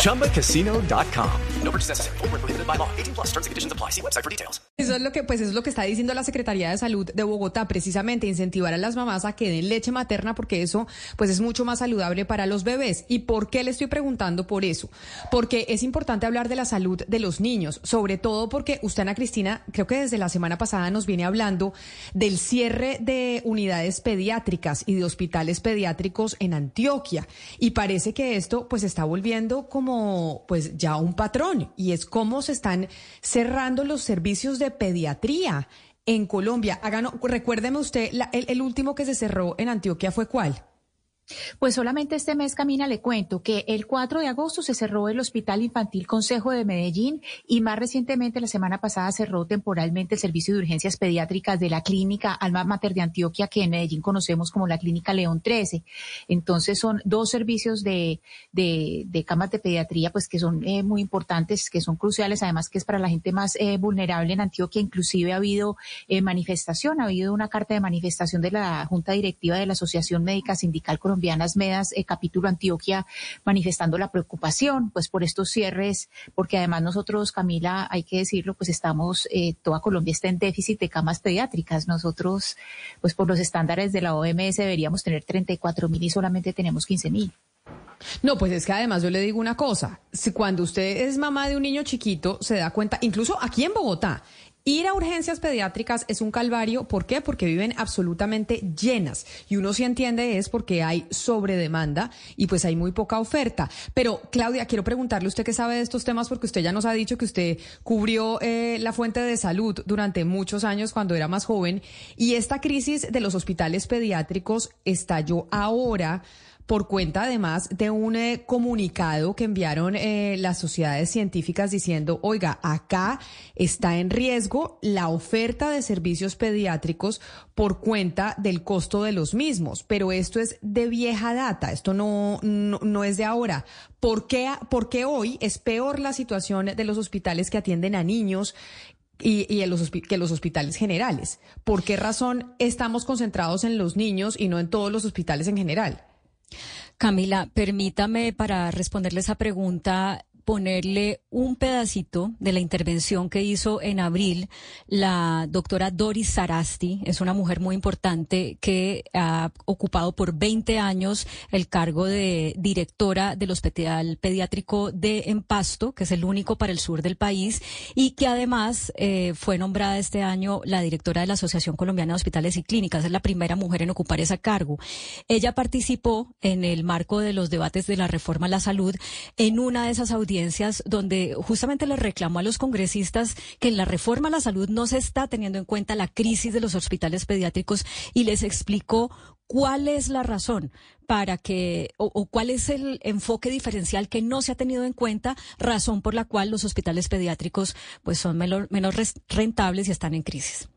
ChumbaCasino.com. No purchase necessary. Full prohibited by law. 18 plus terms and conditions apply. See website for details. Eso es lo que, pues, es lo que está diciendo la Secretaría de Salud de Bogotá, precisamente incentivar a las mamás a que den leche materna porque eso, pues, es mucho más saludable para los bebés. ¿Y por qué le estoy preguntando por eso? Porque es importante hablar de la salud de los niños, sobre todo porque usted, Ana Cristina, creo que desde la semana pasada nos viene hablando del cierre de unidades pediátricas y de hospitales pediátricos en Antioquia. Y parece que esto, pues, está volviendo como, pues, ya un patrón. Y es cómo se están cerrando los servicios de pediatría en Colombia. Háganos, recuérdeme usted, la, el, el último que se cerró en Antioquia fue cuál? Pues solamente este mes, Camina, le cuento que el 4 de agosto se cerró el Hospital Infantil Consejo de Medellín y más recientemente, la semana pasada, cerró temporalmente el servicio de urgencias pediátricas de la clínica Alma Mater de Antioquia, que en Medellín conocemos como la clínica León 13. Entonces son dos servicios de, de, de camas de pediatría, pues que son eh, muy importantes, que son cruciales, además que es para la gente más eh, vulnerable en Antioquia. Inclusive ha habido eh, manifestación, ha habido una carta de manifestación de la Junta Directiva de la Asociación Médica Sindical Colombiana colombianas Medas, eh, capítulo Antioquia, manifestando la preocupación pues por estos cierres, porque además nosotros, Camila, hay que decirlo, pues estamos, eh, toda Colombia está en déficit de camas pediátricas. Nosotros, pues por los estándares de la OMS deberíamos tener 34 mil y solamente tenemos 15 mil. No, pues es que además yo le digo una cosa, si cuando usted es mamá de un niño chiquito, se da cuenta, incluso aquí en Bogotá, Ir a urgencias pediátricas es un calvario. ¿Por qué? Porque viven absolutamente llenas. Y uno sí entiende es porque hay sobredemanda y pues hay muy poca oferta. Pero, Claudia, quiero preguntarle usted qué sabe de estos temas porque usted ya nos ha dicho que usted cubrió eh, la fuente de salud durante muchos años cuando era más joven. Y esta crisis de los hospitales pediátricos estalló ahora por cuenta además de un eh, comunicado que enviaron eh, las sociedades científicas diciendo, oiga, acá está en riesgo la oferta de servicios pediátricos por cuenta del costo de los mismos, pero esto es de vieja data, esto no, no, no es de ahora. ¿Por qué, ¿Por qué hoy es peor la situación de los hospitales que atienden a niños y, y en los, que los hospitales generales. ¿Por qué razón estamos concentrados en los niños y no en todos los hospitales en general? Camila, permítame para responderle esa pregunta ponerle un pedacito de la intervención que hizo en abril la doctora Doris Sarasti. Es una mujer muy importante que ha ocupado por 20 años el cargo de directora del Hospital Pediátrico de Empasto, que es el único para el sur del país, y que además eh, fue nombrada este año la directora de la Asociación Colombiana de Hospitales y Clínicas. Es la primera mujer en ocupar ese cargo. Ella participó en el marco de los debates de la reforma a la salud en una de esas audiencias donde justamente le reclamó a los congresistas que en la reforma a la salud no se está teniendo en cuenta la crisis de los hospitales pediátricos y les explicó cuál es la razón para que, o, cuál es el enfoque diferencial que no se ha tenido en cuenta, razón por la cual los hospitales pediátricos pues son menos, menos rentables y están en crisis.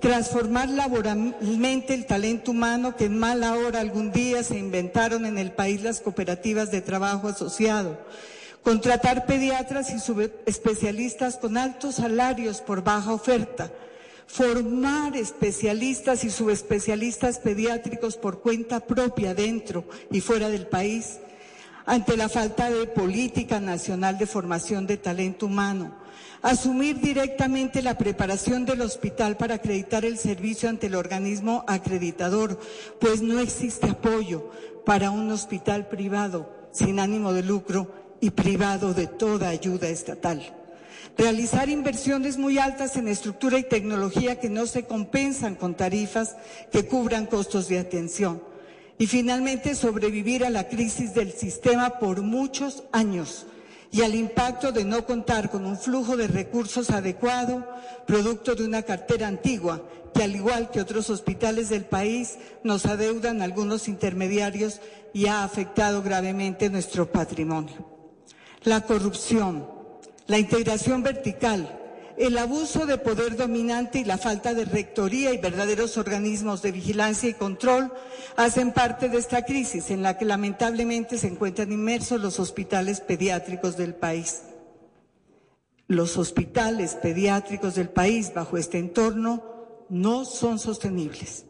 Transformar laboralmente el talento humano que en mala hora algún día se inventaron en el país las cooperativas de trabajo asociado contratar pediatras y subespecialistas con altos salarios por baja oferta, formar especialistas y subespecialistas pediátricos por cuenta propia dentro y fuera del país, ante la falta de política nacional de formación de talento humano, asumir directamente la preparación del hospital para acreditar el servicio ante el organismo acreditador, pues no existe apoyo para un hospital privado sin ánimo de lucro y privado de toda ayuda estatal. Realizar inversiones muy altas en estructura y tecnología que no se compensan con tarifas que cubran costos de atención. Y finalmente sobrevivir a la crisis del sistema por muchos años y al impacto de no contar con un flujo de recursos adecuado, producto de una cartera antigua, que al igual que otros hospitales del país nos adeudan algunos intermediarios y ha afectado gravemente nuestro patrimonio la corrupción, la integración vertical, el abuso de poder dominante y la falta de rectoría y verdaderos organismos de vigilancia y control hacen parte de esta crisis en la que lamentablemente se encuentran inmersos los hospitales pediátricos del país. Los hospitales pediátricos del país bajo este entorno no son sostenibles.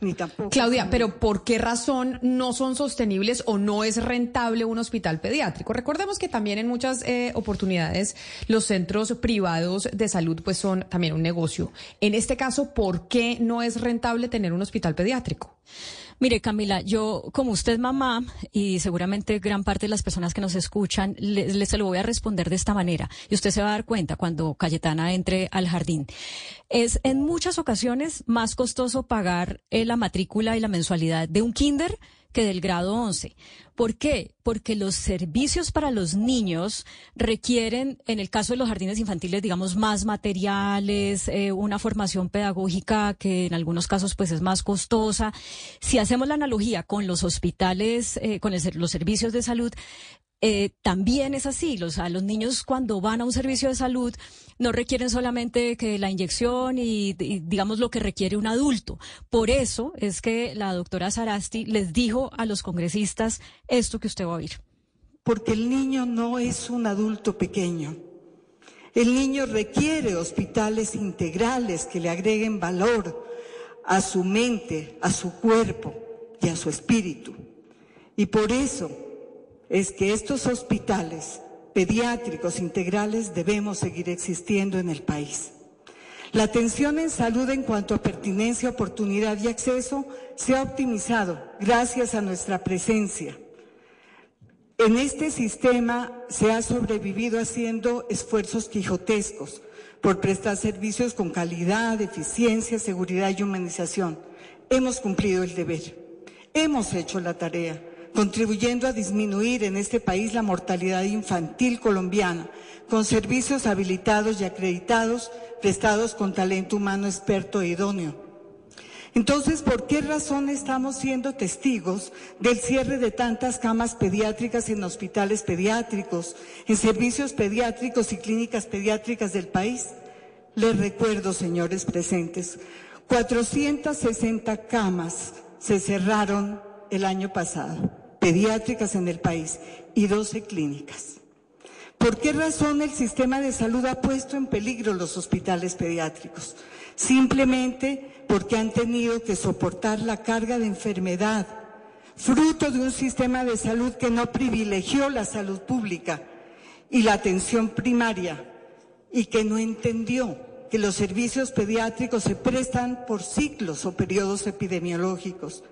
Ni tampoco Claudia, pero ¿por qué razón no son sostenibles o no es rentable un hospital pediátrico? Recordemos que también en muchas eh, oportunidades los centros privados de salud pues son también un negocio. En este caso, ¿por qué no es rentable tener un hospital pediátrico? Mire, Camila, yo como usted mamá y seguramente gran parte de las personas que nos escuchan, le, se lo voy a responder de esta manera. Y usted se va a dar cuenta cuando Cayetana entre al jardín. Es en muchas ocasiones más costoso pagar eh, la matrícula y la mensualidad de un kinder que del grado 11. ¿Por qué? Porque los servicios para los niños requieren, en el caso de los jardines infantiles, digamos, más materiales, eh, una formación pedagógica que en algunos casos pues es más costosa. Si hacemos la analogía con los hospitales, eh, con los servicios de salud, eh, también es así. Los, los niños cuando van a un servicio de salud no requieren solamente que la inyección y, digamos lo que requiere un adulto. Por eso es que la doctora Sarasti les dijo a los congresistas esto que usted va a oír. Porque el niño no es un adulto pequeño. El niño requiere hospitales integrales que le agreguen valor a su mente, a su cuerpo y a su espíritu. Y por eso es que estos hospitales pediátricos integrales debemos seguir existiendo en el país. La atención en salud en cuanto a pertinencia, oportunidad y acceso se ha optimizado gracias a nuestra presencia. En este sistema se ha sobrevivido haciendo esfuerzos quijotescos por prestar servicios con calidad, eficiencia, seguridad y humanización. Hemos cumplido el deber. Hemos hecho la tarea contribuyendo a disminuir en este país la mortalidad infantil colombiana, con servicios habilitados y acreditados prestados con talento humano experto e idóneo. Entonces, ¿por qué razón estamos siendo testigos del cierre de tantas camas pediátricas en hospitales pediátricos, en servicios pediátricos y clínicas pediátricas del país? Les recuerdo, señores presentes, 460 camas se cerraron el año pasado pediátricas en el país y 12 clínicas. ¿Por qué razón el sistema de salud ha puesto en peligro los hospitales pediátricos? Simplemente porque han tenido que soportar la carga de enfermedad, fruto de un sistema de salud que no privilegió la salud pública y la atención primaria y que no entendió que los servicios pediátricos se prestan por ciclos o periodos epidemiológicos.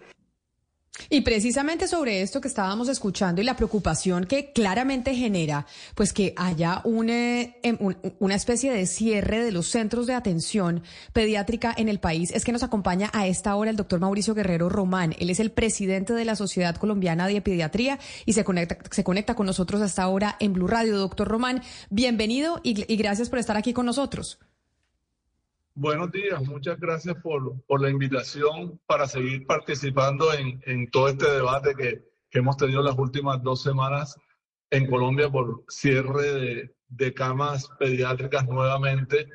Y precisamente sobre esto que estábamos escuchando y la preocupación que claramente genera, pues que haya eh, em, una especie de cierre de los centros de atención pediátrica en el país, es que nos acompaña a esta hora el doctor Mauricio Guerrero Román. Él es el presidente de la Sociedad Colombiana de Pediatría y se conecta, se conecta con nosotros hasta ahora en Blue Radio. Doctor Román, bienvenido y gracias por estar aquí con nosotros. Buenos días, muchas gracias por, por la invitación para seguir participando en, en todo este debate que, que, hemos tenido las últimas dos semanas en Colombia por cierre de, de camas pediátricas nuevamente.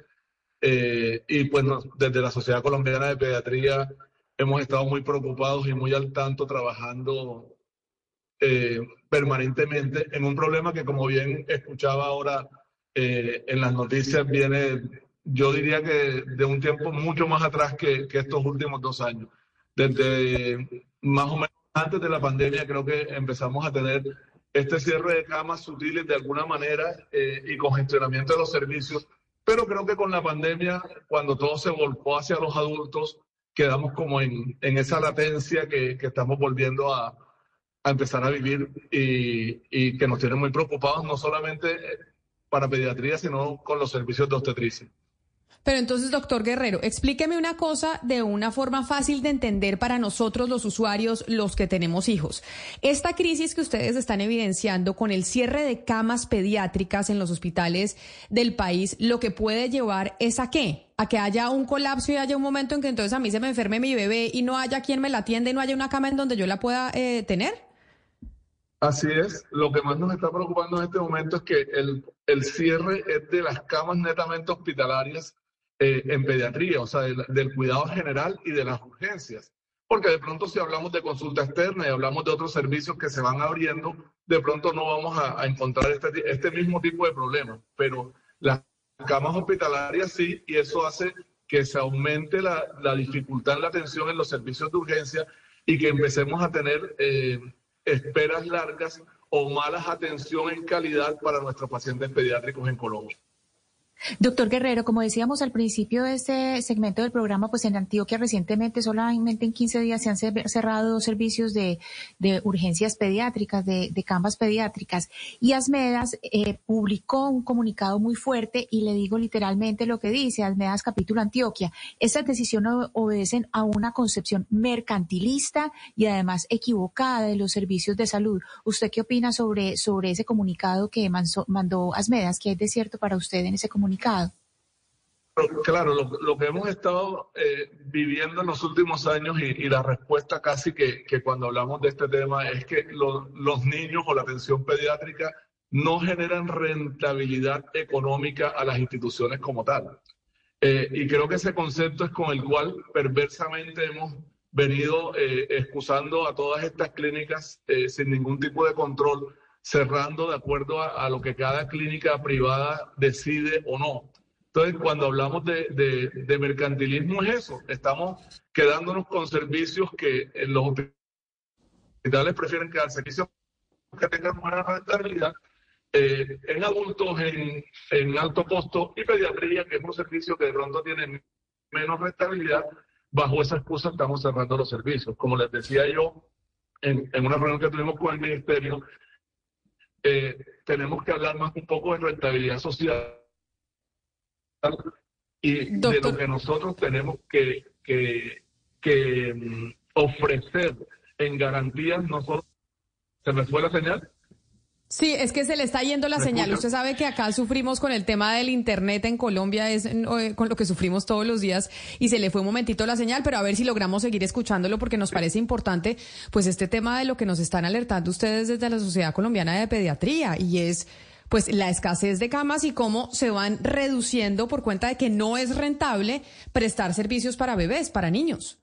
Eh, y pues desde la Sociedad Colombiana de Pediatría hemos estado muy preocupados y muy al tanto trabajando eh, permanentemente en un problema que como bien escuchaba ahora eh, en las noticias viene yo diría que de un tiempo mucho más atrás que, que, estos últimos dos años. Desde más o menos antes de la pandemia creo que empezamos a tener este cierre de camas sutiles de alguna manera eh, y congestionamiento de los servicios, pero creo que con la pandemia, cuando todo se volcó hacia los adultos, quedamos como en, en esa latencia que, que estamos volviendo a, a, empezar a vivir y, y que nos tiene muy preocupados, no solamente para pediatría, sino con los servicios de obstetricia. Pero entonces, doctor Guerrero, explíqueme una cosa de una forma fácil de entender para nosotros los usuarios, los que tenemos hijos. Esta crisis que ustedes están evidenciando con el cierre de camas pediátricas en los hospitales del país, lo que puede llevar es a qué? A que haya un colapso y haya un momento en que entonces a mí se me enferme mi bebé y no haya quien me la atienda y no haya una cama en donde yo la pueda eh, tener. Así es, lo que más nos está preocupando en este momento es que el, el cierre es de las camas netamente hospitalarias eh, en pediatría, o sea, del, cuidado general y de las urgencias. Porque de pronto si hablamos de consulta externa y hablamos de otros servicios que se van abriendo, de pronto no vamos a, encontrar este, este, mismo tipo de problemas. Pero las camas hospitalarias sí, y eso hace que se aumente la, la dificultad en la atención en los servicios de urgencia y que empecemos a tener... Eh, esperas largas o malas atención en calidad para nuestros pacientes pediátricos en Colombia. Doctor Guerrero, como decíamos al principio de este segmento del programa, pues en Antioquia recientemente, solamente en 15 días, se han cerrado dos servicios de, urgencias pediátricas, de, camas pediátricas. Y Asmedas eh, publicó un comunicado muy fuerte y le digo literalmente lo que dice Asmedas capítulo Antioquia. Estas decisiones obedecen a una concepción mercantilista y además equivocada de los servicios de salud. ¿Usted qué opina sobre, sobre ese comunicado que mandó Asmedas? ¿Qué es de cierto para usted en ese comunicado? Claro, lo, que hemos estado eh, viviendo en los últimos años y, la respuesta casi que, cuando hablamos de este tema es que los niños o la atención pediátrica no generan rentabilidad económica a las instituciones como tal. Eh, y creo que ese concepto es con el cual perversamente hemos venido eh, excusando a todas estas clínicas sin ningún tipo de control cerrando de acuerdo a, lo que cada clínica privada decide o no. Entonces, cuando hablamos de, de, mercantilismo es eso, estamos quedándonos con servicios que en los hospitales prefieren quedar servicios que tengan buena rentabilidad eh, en adultos en, en, alto costo y pediatría, que es un servicio que de pronto tiene menos rentabilidad, bajo esa excusa estamos cerrando los servicios. Como les decía yo en, en una reunión que tuvimos con el ministerio, eh, tenemos que hablar más un poco de rentabilidad social y de lo que nosotros tenemos que, que, que mm, ofrecer en garantías nosotros. ¿Se me fue la señal? Sí, es que se le está yendo la señal. Usted sabe que acá sufrimos con el tema del Internet en Colombia, es eh, con lo que sufrimos todos los días y se le fue un momentito la señal, pero a ver si logramos seguir escuchándolo porque nos parece importante pues este tema de lo que nos están alertando ustedes desde la Sociedad Colombiana de Pediatría y es pues la escasez de camas y cómo se van reduciendo por cuenta de que no es rentable prestar servicios para bebés, para niños.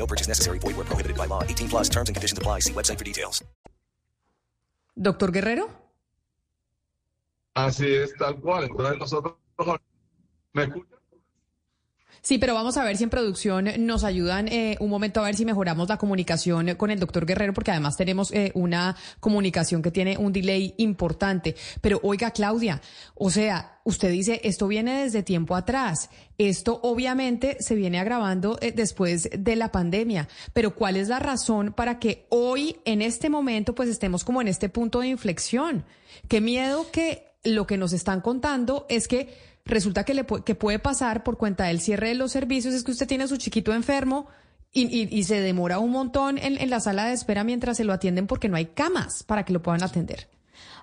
No purchase necessary. Void where prohibited by law. 18 plus terms and conditions apply. See website for details. Doctor Guerrero. Así es, tal cual. Entonces nosotros... ¿Me escuchan? Sí, pero vamos a ver si en producción nos ayudan eh, un momento a ver si mejoramos la comunicación con el doctor Guerrero, porque además tenemos eh, una comunicación que tiene un delay importante. Pero oiga, Claudia, o sea, usted dice, esto viene desde tiempo atrás. Esto obviamente se viene agravando eh, después de la pandemia. Pero ¿cuál es la razón para que hoy, en este momento, pues estemos como en este punto de inflexión? Qué miedo que lo que nos están contando es que resulta que, le, que puede pasar por cuenta del cierre de los servicios, es que usted tiene a su chiquito enfermo y, se demora un montón en la sala de espera mientras se lo atienden porque no hay camas para que lo puedan atender.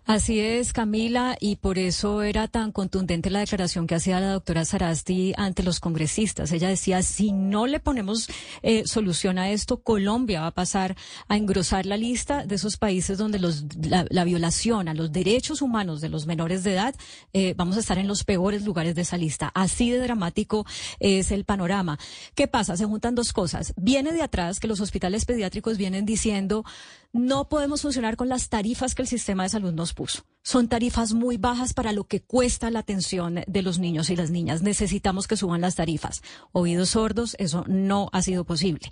Así es, Camila, y por eso era tan contundente la declaración que hacía la doctora Sarasti ante los congresistas. Ella decía, si no le ponemos eh, solución a esto, Colombia va a pasar a engrosar la lista de esos países donde los, la, violación a los derechos humanos de los menores de edad, eh, vamos a estar en los peores lugares de esa lista. Así de dramático es el panorama. ¿Qué pasa? Se juntan dos cosas. Viene de atrás que los hospitales pediátricos vienen diciendo, no podemos funcionar con las tarifas que el sistema de salud nos Gospels. Son tarifas muy bajas para lo que cuesta la atención de los niños y las niñas. Necesitamos que suban las tarifas. Oídos sordos, eso no ha sido posible.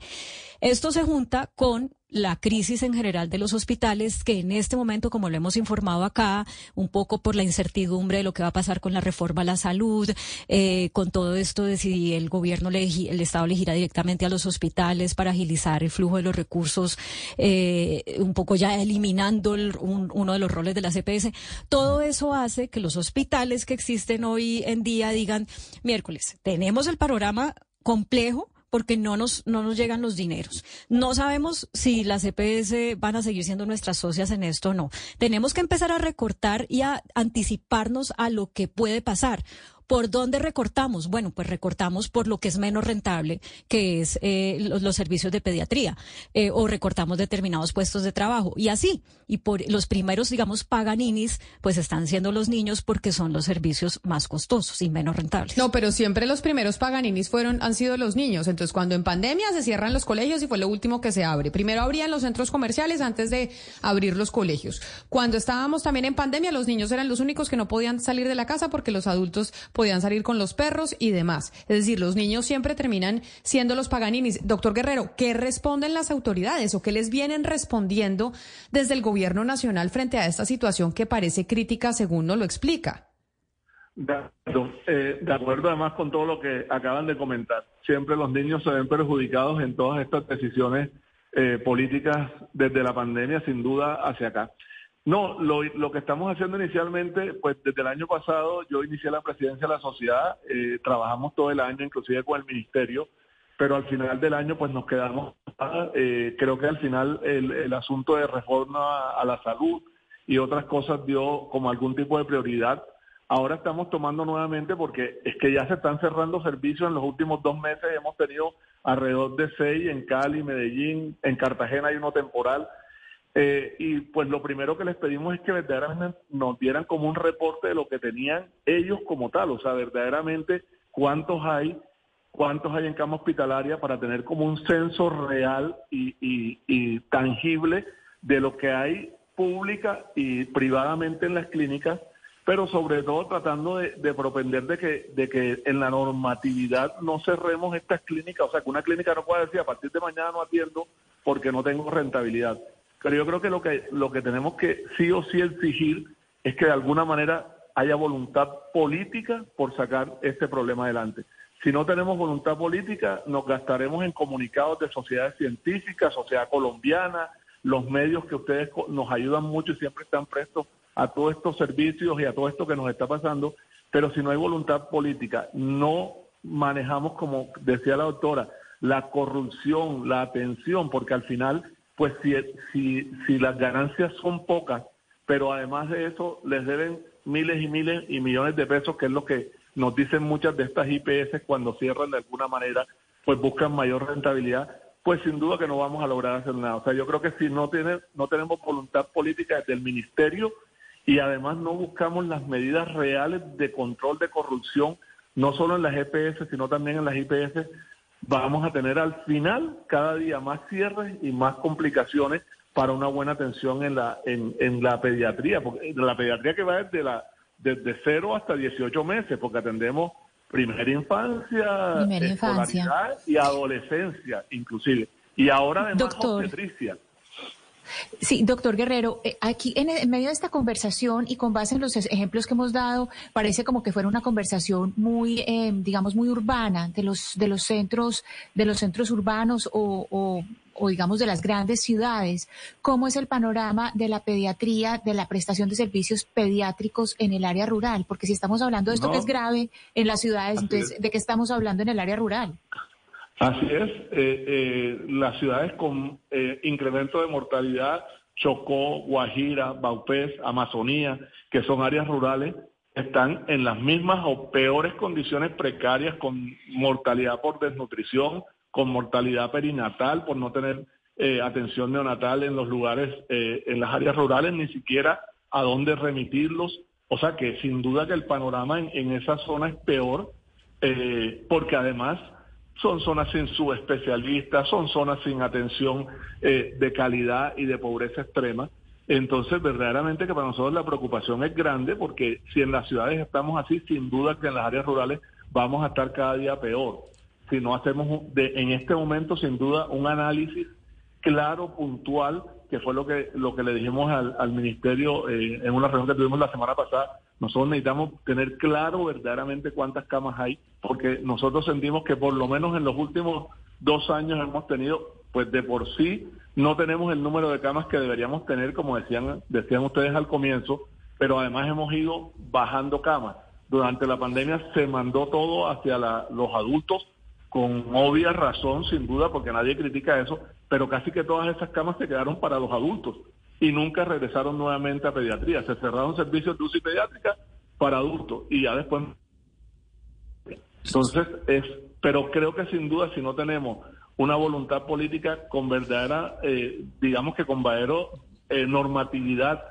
Esto se junta con la crisis en general de los hospitales, que en este momento, como lo hemos informado acá, un poco por la incertidumbre de lo que va a pasar con la reforma a la salud, eh, con todo esto de si el gobierno, el Estado le directamente a los hospitales para agilizar el flujo de los recursos, eh, un poco ya eliminando uno de los roles de la CPS. Todo eso hace que los hospitales que existen hoy en día digan, miércoles, tenemos el panorama complejo, porque no nos, no nos llegan los dineros. No sabemos si las EPS van a seguir siendo nuestras socias en esto o no. Tenemos que empezar a recortar y a anticiparnos a lo que puede pasar. ¿Por dónde recortamos? Bueno, pues recortamos por lo que es menos rentable, que es eh, los, servicios de pediatría, eh, o recortamos determinados puestos de trabajo. Y así, y por los primeros, digamos, paganinis, pues están siendo los niños porque son los servicios más costosos y menos rentables. No, pero siempre los primeros paganinis fueron, han sido los niños. Entonces, cuando en pandemia se cierran los colegios y fue lo último que se abre. Primero abrían los centros comerciales antes de abrir los colegios. Cuando estábamos también en pandemia, los niños eran los únicos que no podían salir de la casa porque los adultos podían salir con los perros y demás. Es decir, los niños siempre terminan siendo los paganinis. Doctor Guerrero, ¿qué responden las autoridades o qué les vienen respondiendo desde el gobierno nacional frente a esta situación que parece crítica según nos lo explica? Eh, de acuerdo, además con todo lo que acaban de comentar. Siempre los niños se ven perjudicados en todas estas decisiones eh, políticas desde la pandemia, sin duda, hacia acá. No, lo, lo, que estamos haciendo inicialmente, pues desde el año pasado yo inicié la presidencia de la sociedad, eh, trabajamos todo el año, inclusive con el ministerio, pero al final del año pues nos quedamos, eh, creo que al final el, el asunto de reforma a, la salud y otras cosas dio como algún tipo de prioridad. Ahora estamos tomando nuevamente porque es que ya se están cerrando servicios en los últimos dos meses, hemos tenido alrededor de seis en Cali, Medellín, en Cartagena hay uno temporal. Eh, y pues lo primero que les pedimos es que verdaderamente nos dieran como un reporte de lo que tenían ellos como tal, o sea, verdaderamente cuántos hay, cuántos hay en cama hospitalaria para tener como un censo real y, y, tangible de lo que hay pública y privadamente en las clínicas, pero sobre todo tratando de, de, propender de que, de que en la normatividad no cerremos estas clínicas, o sea, que una clínica no pueda decir a partir de mañana no atiendo porque no tengo rentabilidad. Pero yo creo que lo que lo que tenemos que sí o sí exigir es que de alguna manera haya voluntad política por sacar este problema adelante. Si no tenemos voluntad política, nos gastaremos en comunicados de sociedades científicas, sociedad colombiana, los medios que ustedes nos ayudan mucho y siempre están prestos a todos estos servicios y a todo esto que nos está pasando, pero si no hay voluntad política, no manejamos, como decía la doctora, la corrupción, la atención, porque al final pues si, si, si las ganancias son pocas, pero además de eso les deben miles y miles y millones de pesos, que es lo que nos dicen muchas de estas IPS cuando cierran de alguna manera, pues buscan mayor rentabilidad, pues sin duda que no vamos a lograr hacer nada. O sea, yo creo que si no, tiene, no tenemos voluntad política desde el ministerio y además no buscamos las medidas reales de control de corrupción, no solo en las EPS, sino también en las IPS, vamos a tener al final cada día más cierres y más complicaciones para una buena atención en la en, en la pediatría, porque la pediatría que va desde la desde 0 hasta 18 meses, porque atendemos primera infancia, primera infancia. y adolescencia inclusive. Y ahora además Doctor. obstetricia. Sí, doctor Guerrero, eh, aquí en, medio de esta conversación y con base en los ejemplos que hemos dado, parece como que fuera una conversación muy, eh, digamos, muy urbana de los de los centros, de los centros urbanos o, o, digamos de las grandes ciudades. ¿Cómo es el panorama de la pediatría, de la prestación de servicios pediátricos en el área rural? Porque si estamos hablando de esto que es grave en las ciudades, entonces, ¿de qué estamos hablando en el área rural? Así es, eh, eh, las ciudades con eh, incremento de mortalidad, Chocó, Guajira, Baupés, Amazonía, que son áreas rurales, están en las mismas o peores condiciones precarias con mortalidad por desnutrición, con mortalidad perinatal, por no tener atención neonatal en los lugares, en las áreas rurales, ni siquiera a dónde remitirlos. O sea que sin duda que el panorama en, en esa zona es peor, porque además son zonas sin subespecialistas, son zonas sin atención eh, de calidad y de pobreza extrema. Entonces, verdaderamente que para nosotros la preocupación es grande porque si en las ciudades estamos así, sin duda que en las áreas rurales vamos a estar cada día peor. Si no hacemos de, en este momento, sin duda, un análisis claro, puntual, que fue lo que, lo que le dijimos al, ministerio eh, en una reunión que tuvimos la semana pasada, nosotros necesitamos tener claro verdaderamente cuántas camas hay, porque nosotros sentimos que por lo menos en los últimos dos años hemos tenido, pues de por sí, no tenemos el número de camas que deberíamos tener, como decían, decían ustedes al comienzo, pero además hemos ido bajando camas. Durante la pandemia se mandó todo hacia los adultos con obvia razón, sin duda, porque nadie critica eso, pero casi que todas esas camas se quedaron para los adultos y nunca regresaron nuevamente a pediatría. Se cerraron servicios de UCI pediátrica para adultos y ya después. Entonces, es, pero creo que sin duda, si no tenemos una voluntad política con verdadera, eh, digamos que con verdadera eh, normatividad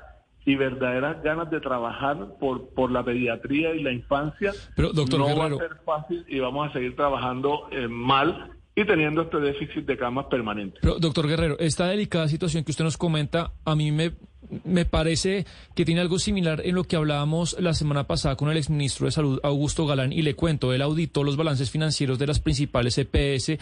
y verdaderas ganas de trabajar por, por la pediatría y la infancia, Pero, doctor no Guerrero, va a ser fácil y vamos a seguir trabajando eh, mal y teniendo este déficit de camas permanente. Pero, doctor Guerrero, esta delicada situación que usted nos comenta, a mí me, me parece que tiene algo similar en lo que hablábamos la semana pasada con el exministro de Salud, Augusto Galán, y le cuento, él auditó los balances financieros de las principales EPS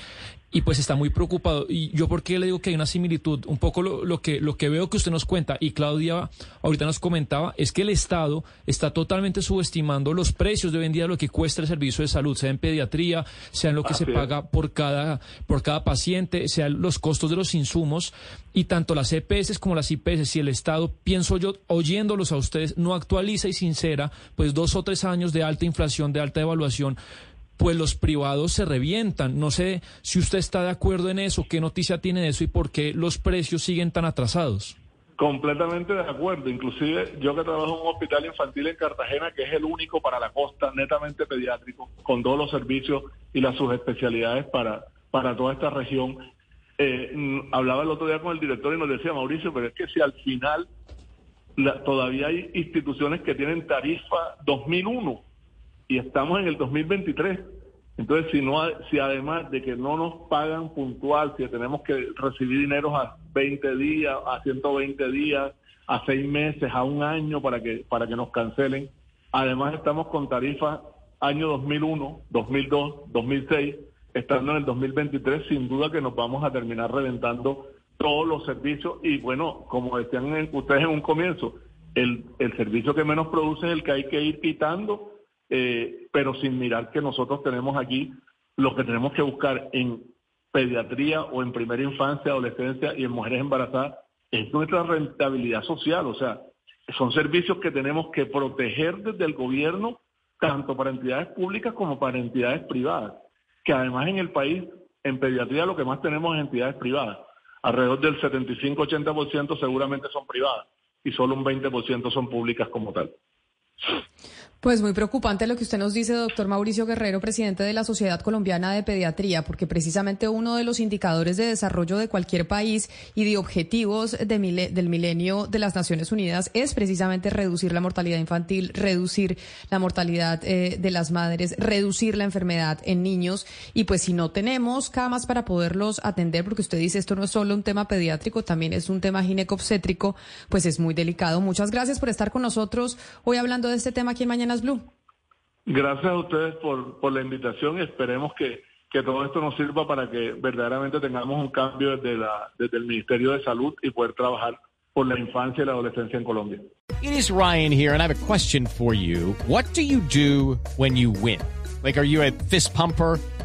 y pues está muy preocupado. Y yo, ¿por qué le digo que hay una similitud? Un poco lo, lo, que, lo que veo que usted nos cuenta, y Claudia ahorita nos comentaba, es que el Estado está totalmente subestimando los precios de hoy en día, lo que cuesta el servicio de salud, sea en pediatría, sea en lo que se paga por cada, por cada paciente, sean los costos de los insumos, y tanto las EPS como las IPS, si el Estado, pienso yo, oyéndolos a ustedes, no actualiza y sincera, pues dos o tres años de alta inflación, de alta evaluación, pues los privados se revientan. No sé si usted está de acuerdo en eso, qué noticia tiene de eso y por qué los precios siguen tan atrasados. Completamente de acuerdo. Inclusive yo que trabajo en un hospital infantil en Cartagena, que es el único para la costa, netamente pediátrico, con todos los servicios y las subespecialidades para, para toda esta región. Eh, hablaba el otro día con el director y nos decía, Mauricio, pero es que si al final todavía hay instituciones que tienen tarifa 2001 y estamos en el 2023. Entonces, si no, si además de que no nos pagan puntual, si tenemos que recibir dineros a 20 días, a 120 días, a seis meses, a un año para que para que nos cancelen, además estamos con tarifas año 2001, 2002, 2006, estando en el 2023, sin duda que nos vamos a terminar reventando todos los servicios y bueno, como decían ustedes en un comienzo, el, el servicio que menos produce es el que hay que ir quitando eh, pero sin mirar que nosotros tenemos aquí lo que tenemos que buscar en pediatría o en primera infancia, adolescencia y en mujeres embarazadas es nuestra rentabilidad social, o sea, son servicios que tenemos que proteger desde el gobierno, tanto para entidades públicas como para entidades privadas, que además en el país, en pediatría lo que más tenemos es entidades privadas, alrededor del 75-80% seguramente son privadas y solo un 20% son públicas como tal. Pues muy preocupante lo que usted nos dice, doctor Mauricio Guerrero, presidente de la Sociedad Colombiana de Pediatría, porque precisamente uno de los indicadores de desarrollo de cualquier país y de objetivos del milenio de las Naciones Unidas es precisamente reducir la mortalidad infantil, reducir la mortalidad eh, de las madres, reducir la enfermedad en niños. Y pues si no tenemos camas para poderlos atender, porque usted dice esto no es solo un tema pediátrico, también es un tema ginecobstétrico, pues es muy delicado. Muchas gracias por estar con nosotros hoy hablando de este tema aquí en Mañanas Blue. Gracias a ustedes por, por la invitación y esperemos que, que todo esto nos sirva para que verdaderamente tengamos un cambio desde, la, desde el Ministerio de Salud y poder trabajar por la infancia y la adolescencia en Colombia. It is Ryan here, and I have a question for you. What do you do when you win? Like, are you a fist pumper?